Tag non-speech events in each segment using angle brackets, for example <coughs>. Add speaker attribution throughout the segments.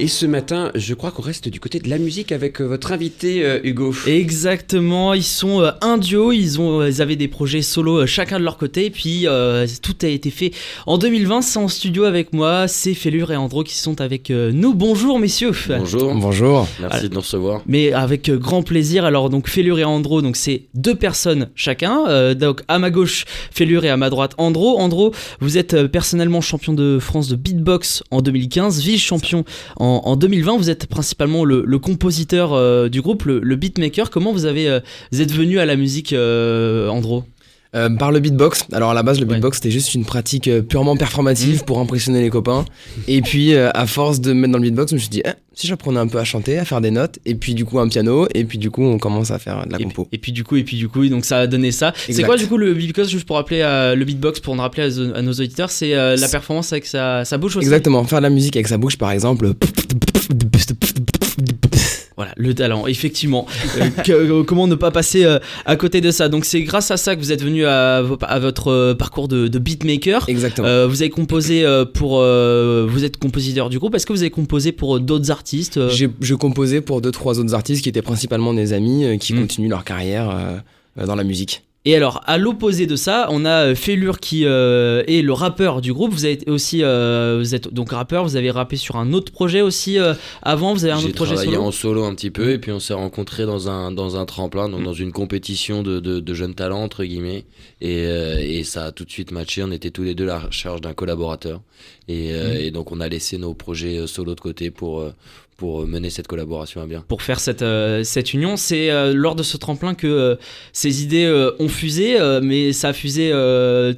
Speaker 1: Et ce matin, je crois qu'on reste du côté de la musique avec euh, votre invité euh, Hugo.
Speaker 2: Exactement, ils sont euh, un duo, ils, ont, ils avaient des projets solo chacun de leur côté, et puis euh, tout a été fait en 2020. C'est en studio avec moi, c'est Félure et Andro qui sont avec nous. Bonjour messieurs.
Speaker 3: Bonjour,
Speaker 4: Bonjour.
Speaker 3: merci de nous recevoir.
Speaker 2: Mais avec grand plaisir. Alors donc Félure et Andro, donc c'est deux personnes chacun. Euh, donc à ma gauche Félure et à ma droite Andro. Andro, vous êtes personnellement champion de France de beatbox en 2015, vice-champion en, en 2020. Vous êtes principalement le, compositeur euh, du groupe, le, beatmaker. Comment vous euh, vous êtes venu à la musique, euh, Andro?
Speaker 4: Euh, par le beatbox. Alors à la base, le
Speaker 2: Ouais.
Speaker 4: beatbox c'était juste une pratique euh, purement performative pour impressionner les copains. <laughs> Et puis euh, à force de me mettre dans le beatbox, je me suis dit, eh, si j'apprenais un peu à chanter, à faire des notes, et puis du coup un piano, et puis du coup on commence à faire de la
Speaker 2: et,
Speaker 4: compo.
Speaker 2: puis- et puis du coup, et puis du coup, donc ça a donné ça. C'est quoi du coup le beatbox juste pour rappeler euh, le beatbox pour en rappeler à nos auditeurs, c'est euh, la performance avec sa, sa bouche aussi?
Speaker 4: Exactement, faire de la musique avec sa bouche par exemple.
Speaker 2: Voilà, le talent, effectivement. Euh, <laughs> que- euh, comment ne pas passer euh, à côté de ça? Donc c'est grâce à ça que vous êtes venu à, vo- à votre parcours de, de beatmaker.
Speaker 4: Exactement.
Speaker 2: Vous avez composé pour, vous êtes compositeur du groupe. Est-ce que vous avez composé pour d'autres artistes
Speaker 4: J'ai je composais pour deux trois autres artistes qui étaient principalement des amis qui
Speaker 2: Mm.
Speaker 4: continuent leur carrière dans la musique.
Speaker 2: Et alors, à l'opposé de ça, on a euh, Félure qui euh, est le rappeur du groupe. Vous avez aussi, euh, vous êtes donc rappeur. Vous avez rappé sur un autre projet aussi euh, avant. Vous avez un
Speaker 3: J'ai
Speaker 2: autre projet
Speaker 3: travaillé
Speaker 2: solo.
Speaker 3: en solo un petit peu et puis on s'est rencontrés dans un, dans un tremplin, donc dans une compétition de, de, de jeunes talents, entre guillemets. Et, et ça a tout de suite matché. On était tous les deux à la recherche d'un collaborateur. Et, euh, et donc on a laissé nos projets euh, solo de côté pour, euh, pour mener cette collaboration à bien.
Speaker 2: pour faire cette, cette union. C'est lors de ce tremplin que ces idées ont fusé, mais ça a fusé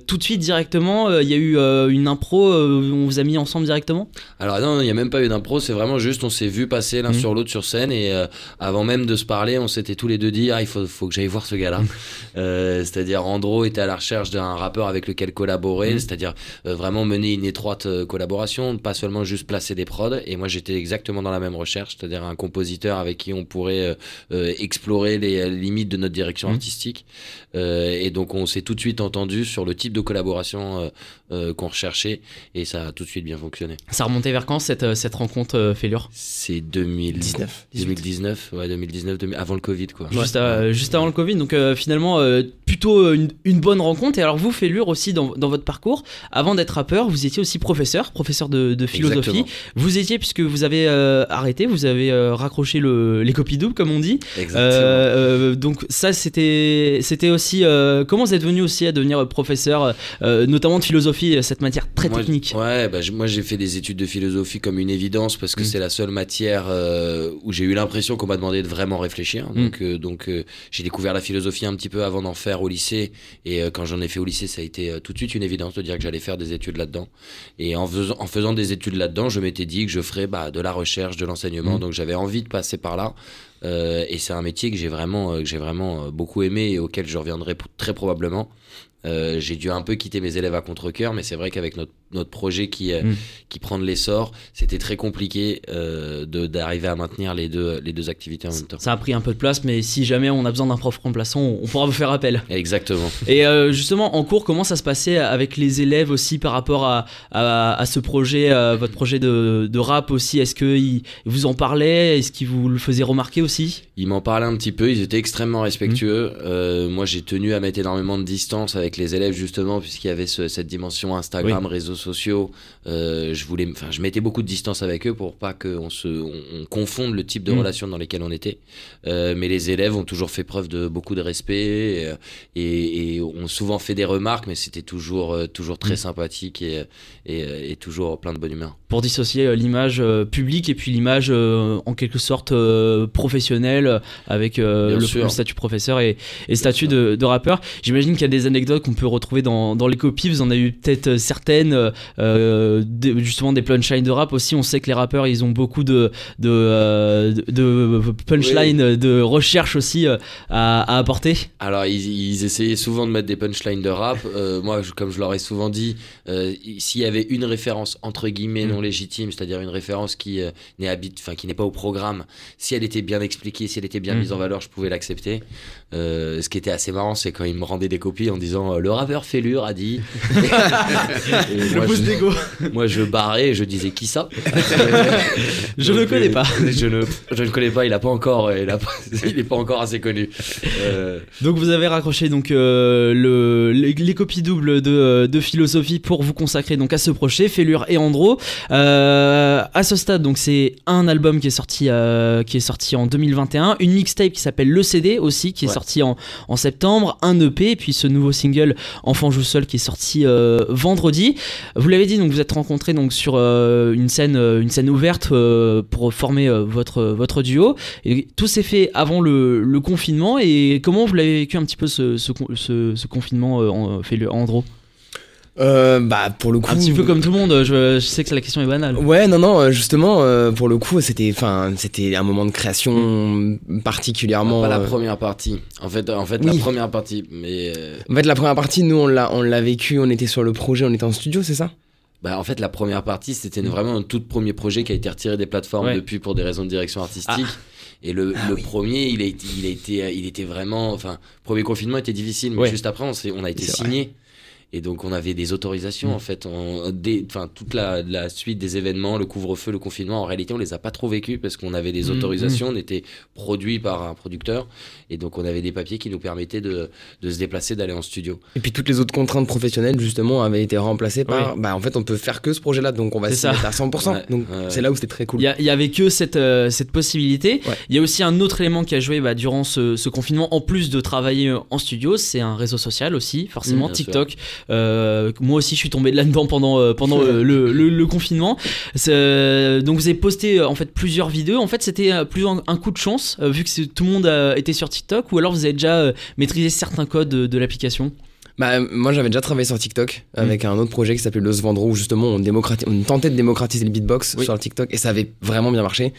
Speaker 2: tout de suite directement. Il y a eu une impro, on vous a mis ensemble directement?
Speaker 3: Alors non, il n'y a même pas eu d'impro, c'est vraiment juste on s'est vu passer l'un
Speaker 2: Mhm.
Speaker 3: sur l'autre sur scène et avant même de se parler, on s'était tous les deux dit ah il faut, faut que j'aille voir ce gars-là. <laughs> Euh, c'est-à-dire Andro était à la recherche d'un rappeur avec lequel collaborer,
Speaker 2: Mhm.
Speaker 3: c'est-à-dire euh, vraiment mener une étroite collaboration, pas seulement juste placer des prods. Et moi j'étais exactement dans la même recherche, c'est-à-dire un compositeur avec qui on pourrait euh, euh, explorer les euh, limites de notre direction
Speaker 2: Mhm.
Speaker 3: artistique. Euh, et donc on s'est tout de suite entendu sur le type de collaboration euh, euh, qu'on recherchait et ça a tout de suite bien fonctionné.
Speaker 2: Ça remontait vers quand cette, cette rencontre, euh, Félure
Speaker 3: C'est 2019. 2019, ouais, 2019, 2000 avant le Covid, quoi.
Speaker 2: juste, à- juste avant le Covid. Donc euh, finalement, euh, plutôt une, une bonne rencontre. Et alors vous, Félure, aussi dans, dans votre parcours, avant d'être rappeur, vous étiez aussi professeur, professeur de, de philosophie.
Speaker 3: Exactement.
Speaker 2: Vous étiez, puisque vous avez euh, arrêté, vous avez euh, raccroché le, les copies doubles, comme on dit.
Speaker 3: Exactement.
Speaker 2: Euh, donc ça c'était aussi comment vous êtes venu aussi à devenir professeur notamment de philosophie cette matière très
Speaker 3: Moi,
Speaker 2: technique
Speaker 3: Ouais, bah, moi j'ai fait des études de philosophie comme une évidence parce que
Speaker 2: Mm.
Speaker 3: c'est la seule matière où j'ai eu l'impression qu'on m'a demandé de vraiment réfléchir.
Speaker 2: Mm.
Speaker 3: Donc, donc j'ai découvert la philosophie un petit peu avant d'en faire au lycée. Et quand j'en ai fait au lycée, ça a été tout de suite une évidence de dire que j'allais faire des études là-dedans. Et en faisant, en faisant des études là-dedans, je m'étais dit que je ferais bah, de la recherche, de l'enseignement.
Speaker 2: Mm.
Speaker 3: Donc j'avais envie de passer par là. Euh, et c'est un métier que j'ai vraiment, euh, que j'ai vraiment euh, beaucoup aimé et auquel je reviendrai très probablement. Euh, j'ai dû un peu quitter mes élèves à contre-coeur, mais c'est vrai qu'avec notre, notre projet qui, euh,
Speaker 2: Mm.
Speaker 3: qui prend de l'essor, c'était très compliqué euh, d'arriver à maintenir les deux, les deux activités en même temps.
Speaker 2: ça a pris un peu de place mais si jamais on a besoin d'un prof remplaçant on pourra vous faire appel
Speaker 3: Exactement.
Speaker 2: et euh, justement en cours comment ça se passait avec les élèves aussi par rapport à, à, à ce projet euh, votre projet de, de rap aussi? Est-ce qu'ils vous en parlaient? Est-ce qu'ils vous le faisaient remarquer aussi?
Speaker 3: Ils m'en parlaient un petit peu, ils étaient extrêmement respectueux. Euh, moi, j'ai tenu à mettre énormément de distance avec les élèves, justement, puisqu'il y avait ce- cette dimension Instagram, réseaux sociaux. Euh, je voulais, enfin, je mettais beaucoup de distance avec eux pour pas qu'on se, on, on confonde le type de
Speaker 2: Mm.
Speaker 3: relations dans lesquelles on était. Euh, mais les élèves ont toujours fait preuve de beaucoup de respect et, et, et ont souvent fait des remarques, mais c'était toujours, euh, toujours très
Speaker 2: Mm.
Speaker 3: sympathique et, toujours plein de bonne humeur.
Speaker 2: pour dissocier euh, l'image euh, publique et puis l'image euh, en quelque sorte euh, professionnel euh, avec euh, le, statut professeur et, statut de, de rappeur. J'imagine qu'il y a des anecdotes qu'on peut retrouver dans, dans les copies. Vous en avez eu peut-être euh, certaines, euh, euh, des- justement des punchlines de rap aussi. On sait que les rappeurs, ils ont beaucoup de, de, euh, de, punchlines, de recherche aussi euh, à, à apporter.
Speaker 3: Alors, ils, ils essayaient souvent de mettre des punchlines de rap. Euh, moi, je- comme je leur ai souvent dit, euh, s'il y avait une référence entre guillemets non légitime, c'est-à-dire une référence qui euh, n'est habite, enfin qui n'est pas au programme, si elle était bien expliquée, si elle était bien
Speaker 2: Mm.
Speaker 3: mise en valeur, je pouvais l'accepter. Euh, ce qui était assez marrant, c'est quand ils me rendaient des copies en disant euh, le rappeur Félure a dit. <laughs> <laughs> Moi, je,
Speaker 2: d'ego. <laughs>
Speaker 3: moi, je barrais je disais qui ça? <laughs>
Speaker 2: Je ne connais
Speaker 3: euh,
Speaker 2: pas.
Speaker 3: Je ne, je ne connais pas. Il a pas encore. Il a pas- <laughs> il est pas encore assez connu. Euh,
Speaker 2: Donc vous avez raccroché donc euh, le, les, les copies doubles de, euh, de philosophie pour vous consacrer donc à ce projet, Félure et Andro. Euh, à ce stade donc c'est un album qui est sorti euh, qui est sorti en 2021, une mixtape qui s'appelle Le CD aussi qui est
Speaker 3: Ouais.
Speaker 2: sorti en, en septembre, un EP et puis ce nouveau single Enfant joue seul qui est sorti euh, vendredi. Vous l'avez dit donc vous êtes rencontrés donc sur euh, une scène euh, une scène ouverte euh, pour former votre votre duo. Tout s'est fait avant le, confinement. Et comment vous l'avez vécu un petit peu ce, ce, con- ce- ce confinement, en- fait le Andro
Speaker 4: Euh, bah pour le coup.
Speaker 2: Un petit peu comme tout le monde. Je, je sais que la question est banale.
Speaker 4: Ouais, non, non, euh, justement, euh, pour le coup, c'était, enfin, c'était un moment de création particulièrement.
Speaker 3: pas la
Speaker 4: euh,
Speaker 3: première partie. En fait, en fait,
Speaker 4: Oui.
Speaker 3: la première partie. Mais euh,
Speaker 4: En fait, la première partie, nous, on l'a, on l'a vécu, on était sur le projet, on était en studio, c'est ça?
Speaker 3: Bah, en fait, la première partie, c'était vraiment un tout premier projet qui a été retiré des plateformes
Speaker 2: Ouais.
Speaker 3: depuis pour des raisons de direction artistique. Et le, le premier, il a, été, il, a été, il était vraiment. Enfin, premier confinement était difficile, mais
Speaker 2: Ouais.
Speaker 3: juste après, on, s'est- on a été signé. Et donc, on avait des autorisations,
Speaker 2: Mm.
Speaker 3: en fait. on- des- Enfin, toute la, la suite des événements, le couvre-feu, le confinement, en réalité, on les a pas trop vécus parce qu'on avait des
Speaker 2: Mm,
Speaker 3: autorisations, on était produit par un producteur. Et donc, on avait des papiers qui nous permettaient de, de se déplacer, d'aller en studio.
Speaker 4: Et puis toutes les autres contraintes professionnelles, justement, avaient été remplacées par, bah, en fait, on peut faire que ce projet-là, donc on va
Speaker 2: C'est
Speaker 4: s'y
Speaker 2: ça.
Speaker 4: mettre à 100%.
Speaker 3: Ouais,
Speaker 4: donc c'est là où c'était très cool.
Speaker 2: Il y, avait que cette, euh, cette possibilité.
Speaker 4: Ouais.
Speaker 2: Il y a aussi un autre élément qui a joué bah, durant ce, ce confinement, en plus de travailler euh, en studio, c'est un réseau social aussi, forcément,
Speaker 3: Mm,
Speaker 2: TikTok. Moi aussi, je suis tombé là-dedans pendant, euh, pendant euh, le, confinement. Euh, donc, vous avez posté euh, en fait plusieurs vidéos. En fait, c'était euh, plus un, coup de chance, euh, vu que tout le monde euh, était sur TikTok, ou alors vous avez déjà euh, maîtrisé certains codes de, de l'application?
Speaker 4: Bah, moi, j'avais déjà travaillé sur TikTok avec un autre projet qui s'appelait Le Svendro, où justement on, démocrati- on tentait de démocratiser le beatbox
Speaker 2: Oui.
Speaker 4: sur le TikTok et ça avait vraiment bien marché.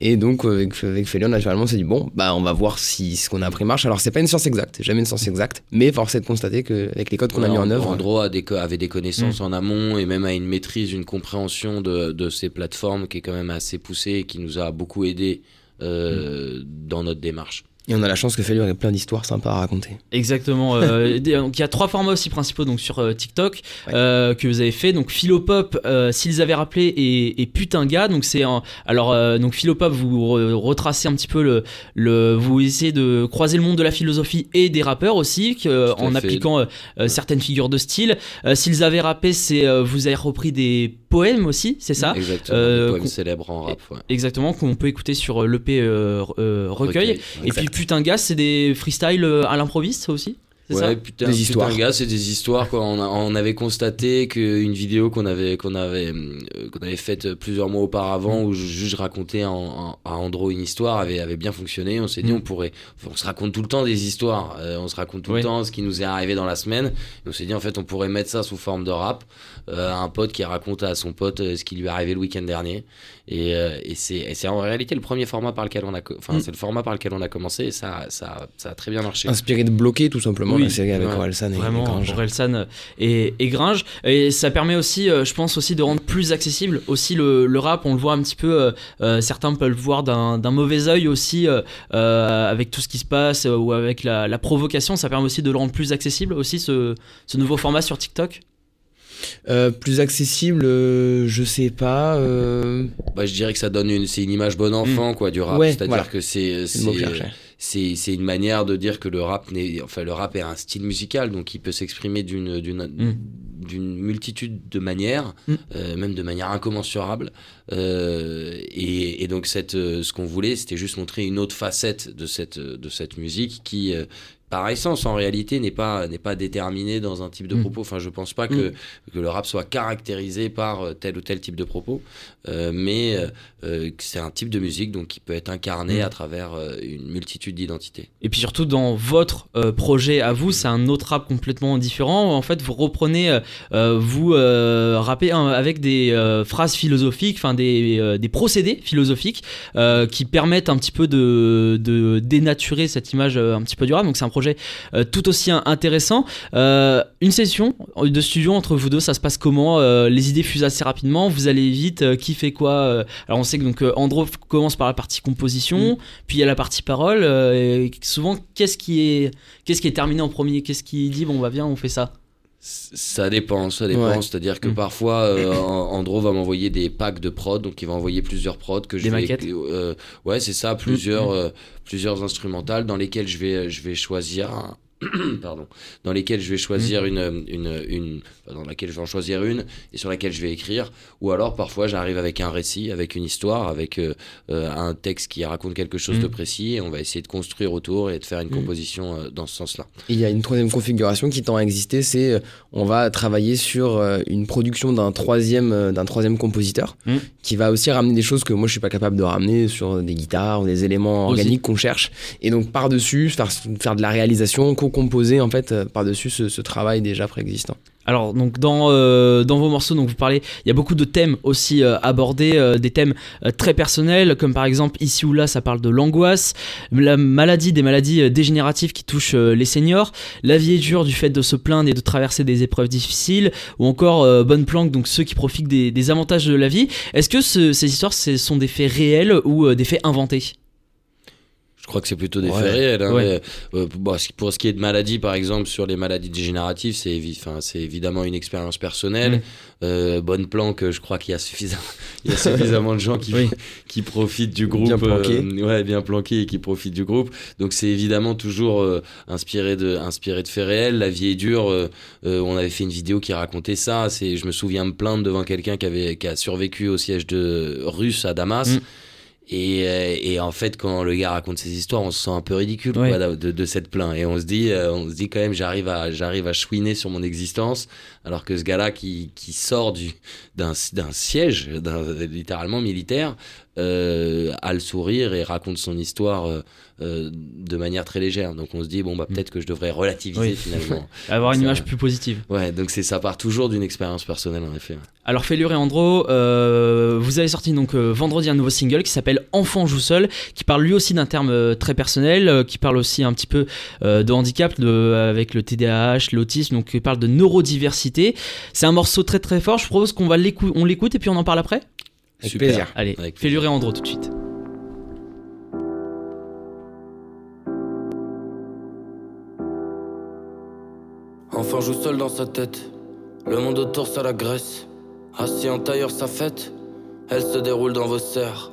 Speaker 4: Et donc, avec, avec Félion, naturellement, on s'est dit, bon, bah, on va voir si ce qu'on a appris marche. Alors, c'est pas une science exacte, jamais une science exacte, mais force est de constater qu'avec les codes qu'on a mis en œuvre.
Speaker 3: Andro a des co- avait des connaissances
Speaker 2: Mm.
Speaker 3: en amont et même a une maîtrise, une compréhension de, de ces plateformes qui est quand même assez poussée et qui nous a beaucoup aidé euh, dans notre démarche.
Speaker 4: Et on a la chance que Félion ait plein d'histoires sympas à raconter.
Speaker 2: Exactement. euh, <laughs> donc il y a trois formats aussi principaux donc sur euh, TikTok
Speaker 4: Ouais.
Speaker 2: euh, que vous avez fait. Donc Philopop, s'ils avaient rappelé et, et Putain gars. Donc c'est alors donc Philopop vous re- retracez un petit peu le, le vous essayez de croiser le monde de la philosophie et des rappeurs aussi que, en
Speaker 3: fait.
Speaker 2: appliquant certaines figures de style. S'ils avaient rappé, c'est vous avez repris des poèmes aussi, c'est ça
Speaker 3: Exactement.
Speaker 2: Euh, qu'on-
Speaker 3: célèbres en rap. ouais.
Speaker 2: Exactement qu'on peut écouter sur l'EP euh, euh, recueil. Et puis Putain gars, c'est des freestyles euh, à l'improviste ça aussi? C'est
Speaker 3: Ouais,
Speaker 2: ça
Speaker 3: putain,
Speaker 4: Des
Speaker 3: putain,
Speaker 4: histoires.
Speaker 3: gars, c'est des histoires. Quoi. On, a- on avait constaté qu'une vidéo qu'on avait, qu'on avait, euh, qu'on avait faite plusieurs mois auparavant,
Speaker 2: Mm.
Speaker 3: où je, juste je racontais en- en- à Andro une histoire, avait, avait bien fonctionné. On s'est dit,
Speaker 2: Mm.
Speaker 3: on pourrait. On se raconte tout le temps des histoires. Euh, on se raconte tout le temps ce qui nous est arrivé dans la semaine. Et on s'est dit, en fait, on pourrait mettre ça sous forme de rap. Euh, à un pote qui raconte à son pote euh, ce qui lui est arrivé le week-end dernier. Et, euh, et c'est en réalité le premier format par lequel on a. Enfin,
Speaker 2: Mm.
Speaker 3: c'est le format par lequel on a commencé et ça, ça, ça a très bien marché.
Speaker 4: Inspiré de bloquer tout simplement
Speaker 2: Oui,
Speaker 4: la série avec
Speaker 3: ouais.
Speaker 4: Orelsan et
Speaker 2: Vraiment,
Speaker 4: et Grange.
Speaker 2: Orelsan et, et Gringe. Et ça permet aussi, euh, je pense aussi, de rendre plus accessible aussi le, le rap. On le voit un petit peu, euh, euh, certains peuvent le voir d'un mauvais œil aussi, euh, euh, avec tout ce qui se passe euh, ou avec la, la provocation. Ça permet aussi de le rendre plus accessible aussi, ce, ce nouveau format sur TikTok.
Speaker 4: Euh, plus accessible, euh, je sais pas. euh,
Speaker 3: Bah, je dirais que ça donne une, c'est une image bon enfant quoi du rap.
Speaker 4: Mm. Ouais,
Speaker 3: C'est-à-dire
Speaker 4: voilà.
Speaker 3: que c'est,
Speaker 4: c'est
Speaker 3: une manière de dire que le rap n'est, enfin le rap est un style musical donc il peut s'exprimer d'une, d'une,
Speaker 2: Mm.
Speaker 3: d'une multitude de manières,
Speaker 2: Mm.
Speaker 3: euh, même de manière incommensurable. Et, et donc cette, ce qu'on voulait, c'était juste montrer une autre facette de cette, de cette musique qui, par essence, en réalité, n'est pas, n'est pas déterminé dans un type de
Speaker 2: Mm.
Speaker 3: propos. Enfin, je pense pas que, que le rap soit caractérisé par euh, tel ou tel type de propos, euh, mais euh, c'est un type de musique donc qui peut être incarné
Speaker 2: Mm.
Speaker 3: à travers euh, une multitude d'identités.
Speaker 2: Et puis surtout dans votre projet à vous, c'est un autre rap complètement différent. En fait, vous reprenez, vous rappez avec des phrases philosophiques, enfin des, des procédés philosophiques qui permettent un petit peu de, de dénaturer cette image un petit peu du rap. Donc c'est un projet euh, tout aussi in- intéressant. Euh, une session de studio entre vous deux, ça se passe comment Euh, Les idées fusent assez rapidement, vous allez vite, qui fait quoi Alors on sait que donc Andro commence par la partie composition, puis il y a la partie parole. et souvent, qu'est-ce qui est qu'est-ce qui est terminé en premier? Qu'est-ce qui dit bon bah viens on fait ça?
Speaker 3: Ça dépend, ça dépend.
Speaker 4: Ouais.
Speaker 3: C'est-à-dire que
Speaker 2: Mm.
Speaker 3: parfois, euh, <coughs> An- Andro va m'envoyer des packs de prod, donc il va envoyer plusieurs prods que je
Speaker 2: Des
Speaker 3: vais.
Speaker 2: maquettes
Speaker 3: euh, ouais, c'est ça, plusieurs,
Speaker 2: Mm.
Speaker 3: euh, plusieurs instrumentales dans lesquelles je vais, je vais choisir. un- <clears throat> Pardon, dans lesquelles je vais choisir
Speaker 2: Mm.
Speaker 3: une, une, dans laquelle je vais en choisir une et sur laquelle je vais écrire. Ou alors parfois j'arrive avec un récit, avec une histoire, avec euh, euh, un texte qui raconte quelque chose de précis et on va essayer de construire autour et de faire une
Speaker 2: Mm.
Speaker 3: composition euh, dans ce sens-là.
Speaker 4: Il y a une troisième configuration qui tend à exister, c'est on va travailler sur une production d'un troisième, d'un troisième compositeur qui va aussi ramener des choses que moi je suis pas capable de ramener sur des guitares ou des éléments organiques qu'on cherche. Et donc par-dessus, faire, faire de la réalisation, co-composer en fait euh, par-dessus ce, travail déjà préexistant.
Speaker 2: Alors donc dans euh, dans vos morceaux donc vous parlez il y a beaucoup de thèmes aussi euh, abordés des thèmes très personnels comme par exemple ici ou là ça parle de l'angoisse la maladie des maladies dégénératives qui touchent les seniors la vie est dure du fait de se plaindre et de traverser des épreuves difficiles ou encore bonne planque donc ceux qui profitent des, avantages de la vie est-ce que ce- ces histoires sont des faits réels ou des faits inventés?
Speaker 3: Je crois que c'est plutôt des
Speaker 4: Ouais.
Speaker 3: faits réels. hein,
Speaker 2: Ouais.
Speaker 3: mais, euh, bon, pour ce qui est de maladies, par exemple, sur les maladies dégénératives, c'est évi- évidemment une expérience personnelle.
Speaker 2: Mm.
Speaker 3: Euh, bonne planque, je crois qu'il y a suffisamment, <laughs> il y a <laughs> suffisamment de gens qui,
Speaker 2: Oui.
Speaker 3: qui profitent du groupe.
Speaker 4: Bien planqués.
Speaker 3: euh, ouais, bien planqués et qui profitent du groupe. Donc c'est évidemment toujours euh, inspiré, de, inspiré de faits réels. La vie est dure. euh, euh, on avait fait une vidéo qui racontait ça. Je me souviens me plaindre devant quelqu'un qui, avait, qui a survécu au siège de russe à Damas.
Speaker 2: Mm.
Speaker 3: Et, euh, et en fait, quand le gars raconte ses histoires, on se sent un peu ridicule
Speaker 2: Ouais.
Speaker 3: quoi, de, de, de cette plainte. Et on se dit, euh, on se dit quand même, j'arrive à, j'arrive à chouiner sur mon existence, alors que ce gars-là qui, qui sort du, d'un, d'un siège, d'un, littéralement militaire, euh, a le sourire et raconte son histoire euh, euh, de manière très légère. Donc on se dit, bon, bah peut-être que je devrais relativiser
Speaker 2: Oui.
Speaker 3: finalement. <laughs>
Speaker 2: avoir une image plus positive
Speaker 3: ouais, donc c'est ça part toujours d'une expérience personnelle en effet.
Speaker 2: Alors Félure et Andro, euh, vous avez sorti donc vendredi un nouveau single qui s'appelle Enfant joue seul, qui parle lui aussi d'un terme très personnel, qui parle aussi un petit peu de handicap de, avec le TDAH, l'autisme, donc qui parle de neurodiversité. C'est un morceau très très fort. Je propose qu'on va l'écou- on l'écoute et puis on en parle après.
Speaker 4: Avec
Speaker 3: Super.
Speaker 4: plaisir.
Speaker 2: Allez,
Speaker 3: Avec
Speaker 2: Félure et Andro tout de suite.
Speaker 5: Enfant joue seul dans sa tête. Le monde autour ça l'agresse. Assis en tailleur sa fête. Elle se déroule dans vos serres.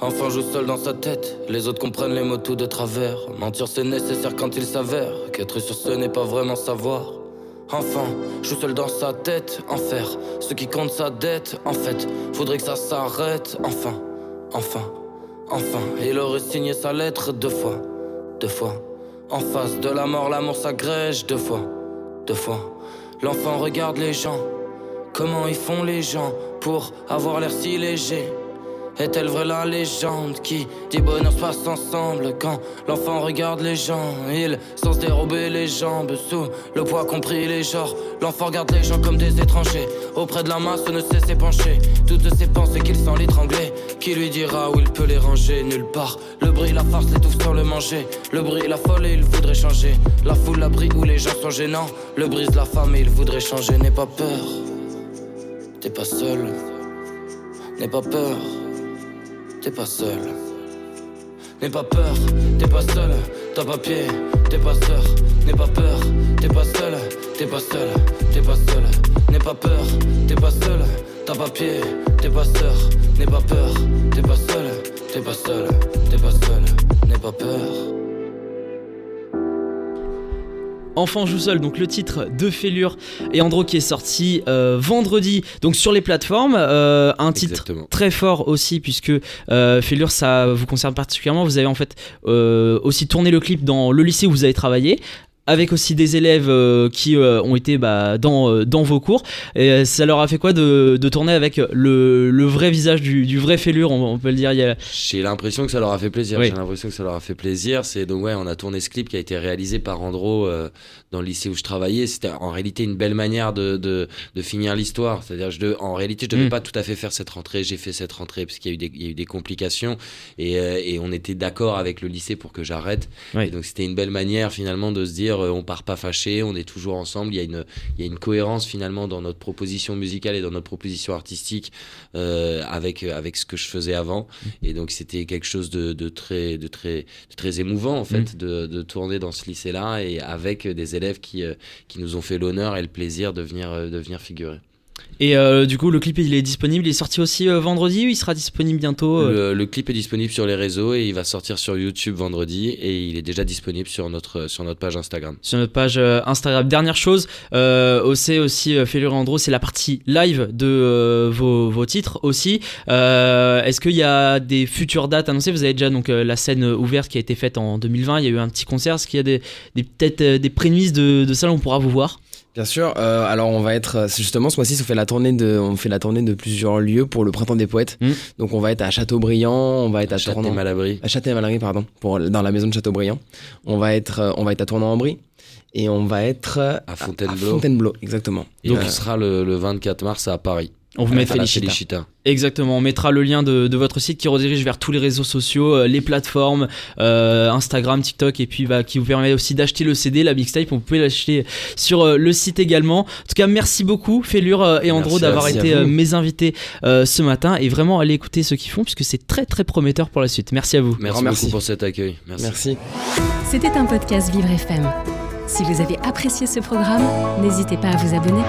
Speaker 5: Enfant joue seul dans sa tête. Les autres comprennent les mots tout de travers. Mentir c'est nécessaire quand il s'avère qu'être sur ce n'est pas vraiment savoir. Enfant joue seul dans sa tête. Enfer, ce qui compte sa dette. En fait, faudrait que ça s'arrête. Enfin, enfin, enfin. Il aurait signé sa lettre deux fois, deux fois. En face de la mort, l'amour s'agrège deux fois deux fois. L'enfant regarde les gens, comment ils font les gens pour avoir l'air si léger? Est-elle vraie la légende qui dit bonheur se passe ensemble quand l'enfant regarde les gens? Il sans se dérober les jambes sous le poids compris les genres. L'enfant regarde les gens comme des étrangers. Auprès de la masse ne sait s'épancher Toutes ses pensées qu'il sent l'étrangler. Qui lui dira où il peut les ranger? Nulle part. Le bruit, la farce l'étouffe sans le manger. Le bruit, la folle et il voudrait changer. La foule, l'abri où les gens sont gênants. Le brise la femme et il voudrait changer. N'aie pas peur. T'es pas seul. N'aie pas peur T'es pas seul. N'aie pas peur, t'es pas seul. T'as pas pied, t'es pas sœur. N'aie pas peur, t'es pas seul. T'es pas seul, t'es pas seul. N'aie pas peur, t'es pas seul. T'as pas pied, t'es pas sœur. N'aie pas peur, t'es pas seul. T'es pas seul, t'es pas seul. N'aie pas peur.
Speaker 2: Enfant joue seul, donc le titre de Félure et Andro qui est sorti euh, vendredi, donc sur les plateformes. Euh, un titre
Speaker 3: Exactement.
Speaker 2: très fort aussi, puisque euh, Félure, ça vous concerne particulièrement. Vous avez en fait euh, aussi tourné le clip dans le lycée où vous avez travaillé. Avec aussi des élèves euh, qui euh, ont été bah, dans, euh, dans vos cours. Et ça leur a fait quoi de, de tourner avec le, le vrai visage du, du vrai Félure, on, on peut le dire. A-
Speaker 3: J'ai l'impression que ça leur a fait plaisir.
Speaker 2: Oui.
Speaker 3: J'ai l'impression que ça leur a fait plaisir. C'est donc ouais, on a tourné ce clip qui a été réalisé par Andro dans le lycée où je travaillais. C'était en réalité une belle manière de, de, de finir l'histoire. C'est-à-dire, je de- en réalité, je devais
Speaker 2: Mm.
Speaker 3: pas tout à fait faire cette rentrée. J'ai fait cette rentrée parce qu'il y a eu des, il y a eu des complications et, et on était d'accord avec le lycée pour que j'arrête.
Speaker 2: Oui.
Speaker 3: Et donc c'était une belle manière finalement de se dire, euh, on part pas fâché, on est toujours ensemble. Il y a une, il y a une cohérence finalement dans notre proposition musicale et dans notre proposition artistique euh, avec avec ce que je faisais avant. Et donc c'était quelque chose de, de très de très de très émouvant en fait de, de tourner dans ce lycée-là et avec des élèves qui euh, qui nous ont fait l'honneur et le plaisir de venir euh, de venir figurer.
Speaker 2: Et euh, du coup, le clip il est disponible. Il est sorti aussi euh, vendredi ou il sera disponible bientôt euh
Speaker 3: Le, le clip est disponible sur les réseaux et il va sortir sur YouTube vendredi et il est déjà disponible sur notre sur notre page Instagram.
Speaker 2: sur notre page Instagram. Dernière chose, c'est aussi euh, Félure et Andro, c'est la partie live de vos, vos titres aussi. Est-ce qu'il y a des futures dates annoncées? Vous avez déjà donc la scène ouverte qui a été faite en 2020. Il y a eu un petit concert. Est-ce qu'il y a des, des peut-être des prémices de, de salles où on pourra vous voir
Speaker 4: Bien sûr. euh, alors on va être, c'est justement ce mois-ci, on fait la tournée de, on fait la tournée de plusieurs lieux pour le printemps des poètes.
Speaker 2: Mm.
Speaker 4: Donc on va être à Châteaubriand, on va être à, Tournan,
Speaker 3: Châtenay-Malabry.
Speaker 4: à Châtenay-Malabry, pardon, pour dans la maison de Châteaubriand. On va être, euh, on va être à Tournan-en-Brie et on va être euh,
Speaker 3: À Fontainebleau.
Speaker 4: À Fontainebleau, exactement.
Speaker 3: Et
Speaker 4: Donc,
Speaker 3: on sera le, le 24 mars à Paris.
Speaker 2: On vous
Speaker 4: Félicita.
Speaker 3: Félicita.
Speaker 2: Exactement, on mettra le lien de, de votre site qui redirige vers tous les réseaux sociaux, euh, les plateformes, euh, Instagram, TikTok, et puis bah, qui vous permet aussi d'acheter le CD, la mixtape. Vous pouvez l'acheter sur euh, le site également. En tout cas, merci beaucoup, Félure et Andro, d'avoir été mes invités euh, ce matin. Et vraiment, allez écouter ce qu'ils font, puisque c'est très très prometteur pour la suite. Merci à vous.
Speaker 3: Merci, beaucoup pour cet accueil.
Speaker 4: Merci.
Speaker 6: C'était un podcast Vivre FM. Si vous avez apprécié ce programme, n'hésitez pas à vous abonner.